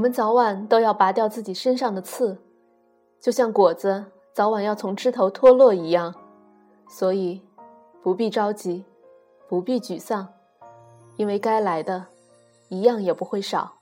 我们早晚都要拔掉自己身上的刺，就像果子早晚要从枝头脱落一样。所以，不必着急，不必沮丧，因为该来的，一样也不会少。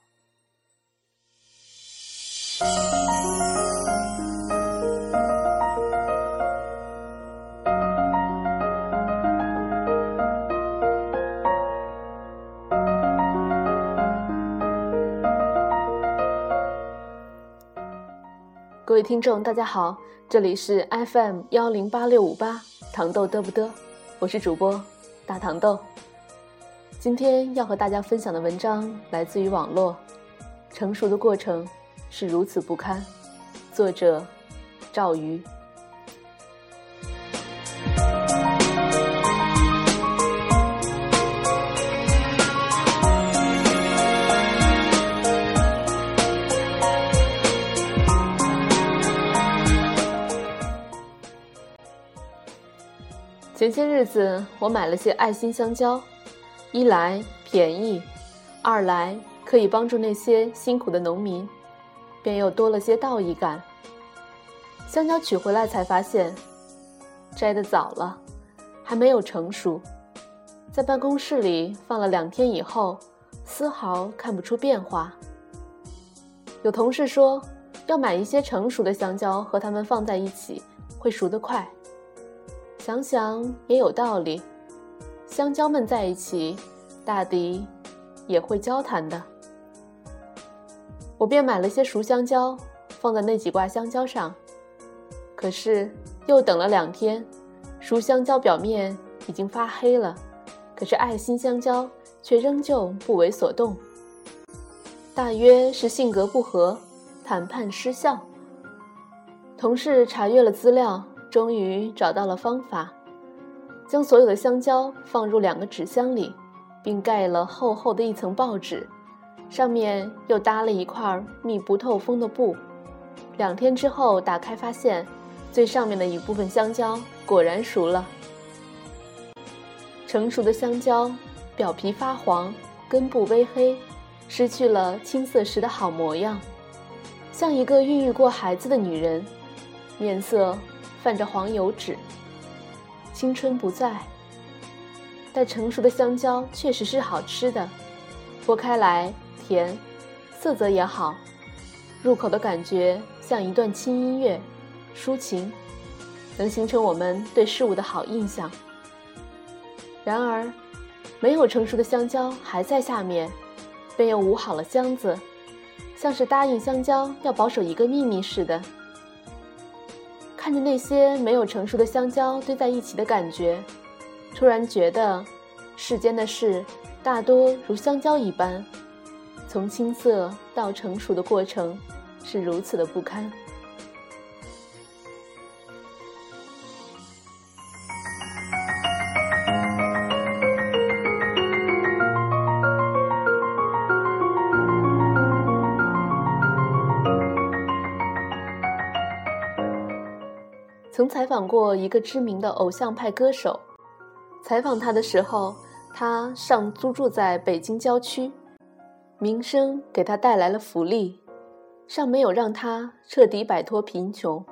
位听众，大家好，这里是 FM 幺零八六五八糖豆嘚不嘚，我是主播大糖豆。今天要和大家分享的文章来自于网络，《成熟的过程是如此不堪》，作者赵瑜。前些日子，我买了些爱心香蕉，一来便宜，二来可以帮助那些辛苦的农民，便又多了些道义感。香蕉取回来才发现，摘得早了，还没有成熟，在办公室里放了两天以后，丝毫看不出变化。有同事说，要买一些成熟的香蕉和它们放在一起，会熟得快。想想也有道理，香蕉们在一起，大抵也会交谈的。我便买了些熟香蕉，放在那几挂香蕉上。可是又等了两天，熟香蕉表面已经发黑了，可是爱心香蕉却仍旧不为所动。大约是性格不合，谈判失效。同事查阅了资料。终于找到了方法，将所有的香蕉放入两个纸箱里，并盖了厚厚的一层报纸，上面又搭了一块密不透风的布。两天之后打开，发现最上面的一部分香蕉果然熟了。成熟的香蕉表皮发黄，根部微黑，失去了青涩时的好模样，像一个孕育过孩子的女人，面色。泛着黄油脂，青春不在。但成熟的香蕉确实是好吃的，剥开来甜，色泽也好，入口的感觉像一段轻音乐，抒情，能形成我们对事物的好印象。然而，没有成熟的香蕉还在下面，便又捂好了箱子，像是答应香蕉要保守一个秘密似的。看着那些没有成熟的香蕉堆在一起的感觉，突然觉得世间的事大多如香蕉一般，从青涩到成熟的过程是如此的不堪。曾采访过一个知名的偶像派歌手，采访他的时候，他尚租住在北京郊区，名声给他带来了福利，尚没有让他彻底摆脱贫穷。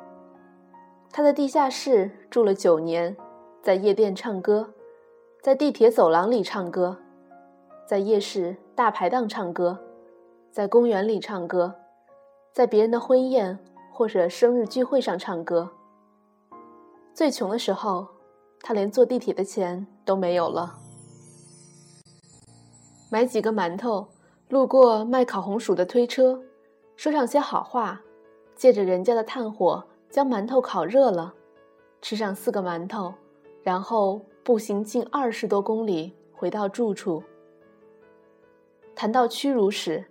他在地下室住了九年，在夜店唱歌，在地铁走廊里唱歌，在夜市大排档唱歌，在公园里唱歌，在别人的婚宴或者生日聚会上唱歌。最穷的时候，他连坐地铁的钱都没有了。买几个馒头，路过卖烤红薯的推车，说上些好话，借着人家的炭火将馒头烤热了，吃上四个馒头，然后步行近二十多公里回到住处。谈到屈辱时，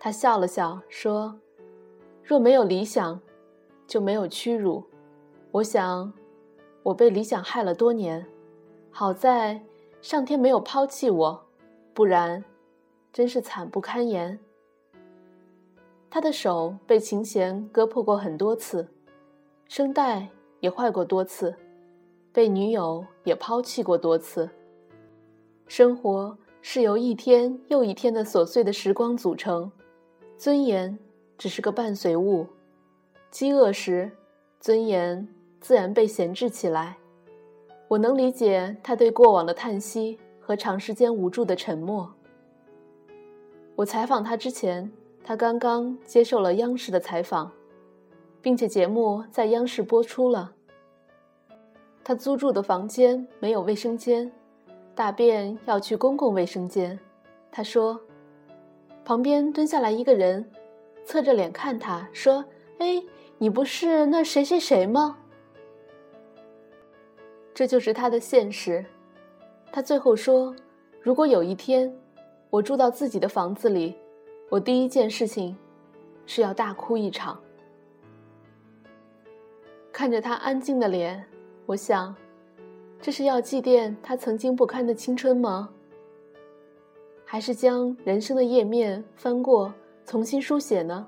他笑了笑说：“若没有理想，就没有屈辱。我想。”我被理想害了多年，好在上天没有抛弃我，不然真是惨不堪言。他的手被琴弦割破过很多次，声带也坏过多次，被女友也抛弃过多次。生活是由一天又一天的琐碎的时光组成，尊严只是个伴随物，饥饿时，尊严自然被闲置起来。我能理解他对过往的叹息和长时间无助的沉默。我采访他之前，他刚刚接受了央视的采访，并且节目在央视播出了。他租住的房间没有卫生间，大便要去公共卫生间。他说，旁边蹲下来一个人，侧着脸看他说：“哎，你不是那谁谁谁吗？”这就是他的现实。他最后说：“如果有一天，我住到自己的房子里，我第一件事情是要大哭一场。”看着他安静的脸，我想，这是要祭奠他曾经不堪的青春吗？还是将人生的页面翻过，重新书写呢？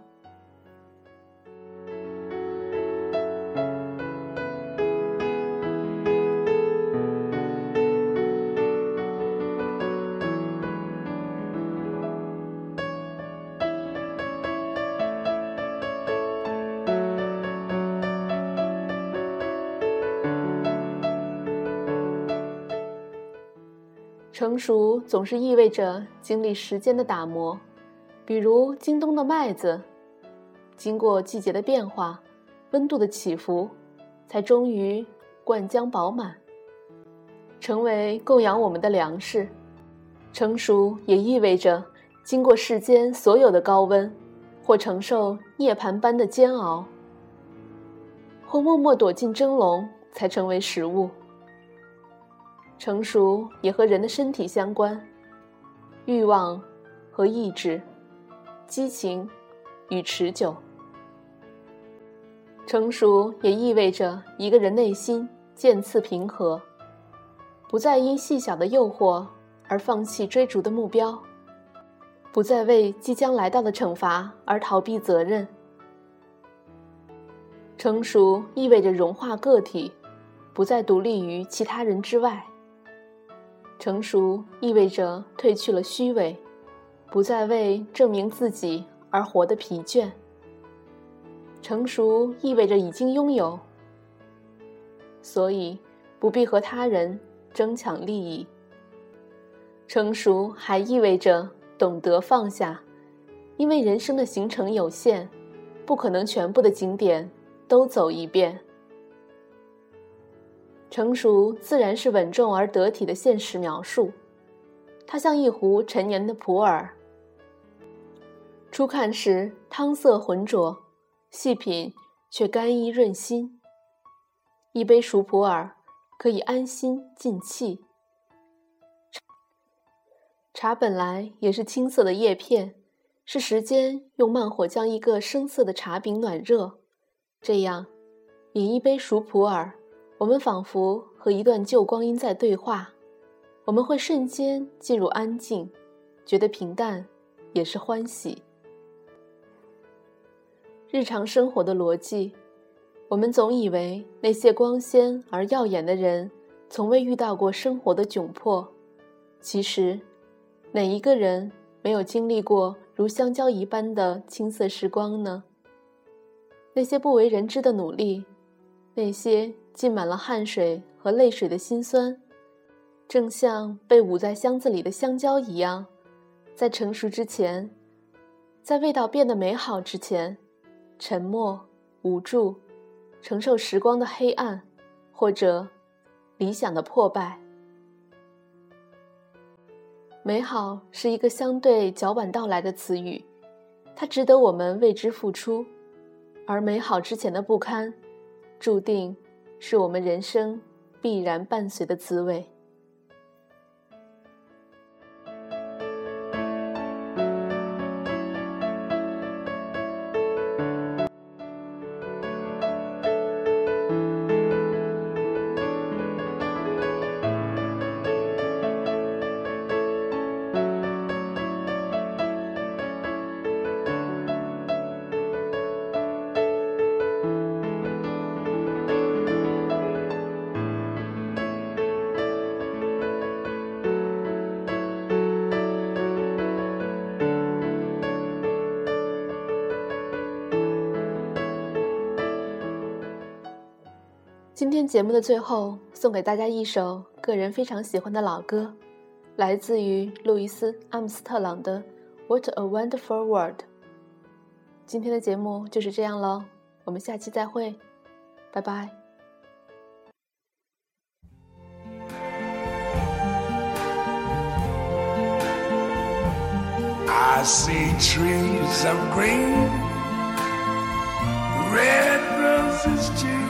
成熟总是意味着经历时间的打磨，比如京东的麦子，经过季节的变化、温度的起伏，才终于灌浆饱满，成为供养我们的粮食。成熟也意味着经过世间所有的高温，或承受涅槃般的煎熬，或默默躲进蒸笼，才成为食物。成熟也和人的身体相关，欲望和意志，激情与持久。成熟也意味着一个人内心渐次平和，不再因细小的诱惑而放弃追逐的目标，不再为即将来到的惩罚而逃避责任。成熟意味着融化个体，不再独立于其他人之外。成熟意味着褪去了虚伪，不再为证明自己而活得疲倦。成熟意味着已经拥有，所以不必和他人争抢利益。成熟还意味着懂得放下，因为人生的行程有限，不可能全部的景点都走一遍。成熟自然是稳重而得体的现实描述，它像一壶陈年的普洱，初看时汤色浑浊，细品却甘衣润心。一杯熟普洱可以安心静气。茶本来也是青色的叶片，是时间用慢火将一个生涩的茶饼暖热，这样饮一杯熟普洱。我们仿佛和一段旧光阴在对话，我们会瞬间进入安静，觉得平淡也是欢喜。日常生活的逻辑，我们总以为那些光鲜而耀眼的人从未遇到过生活的窘迫，其实，哪一个人没有经历过如香蕉一般的青涩时光呢？那些不为人知的努力，那些……浸满了汗水和泪水的辛酸，正像被捂在箱子里的香蕉一样，在成熟之前，在味道变得美好之前，沉默、无助，承受时光的黑暗，或者理想的破败。美好是一个相对较晚到来的词语，它值得我们为之付出，而美好之前的不堪，注定。是我们人生必然伴随的滋味。天节目的最后，送给大家一首个人非常喜欢的老歌，来自于路易斯·阿姆斯特朗的《What a Wonderful World》。今天的节目就是这样喽，我们下期再会，拜拜。I see trees of green, red roses too.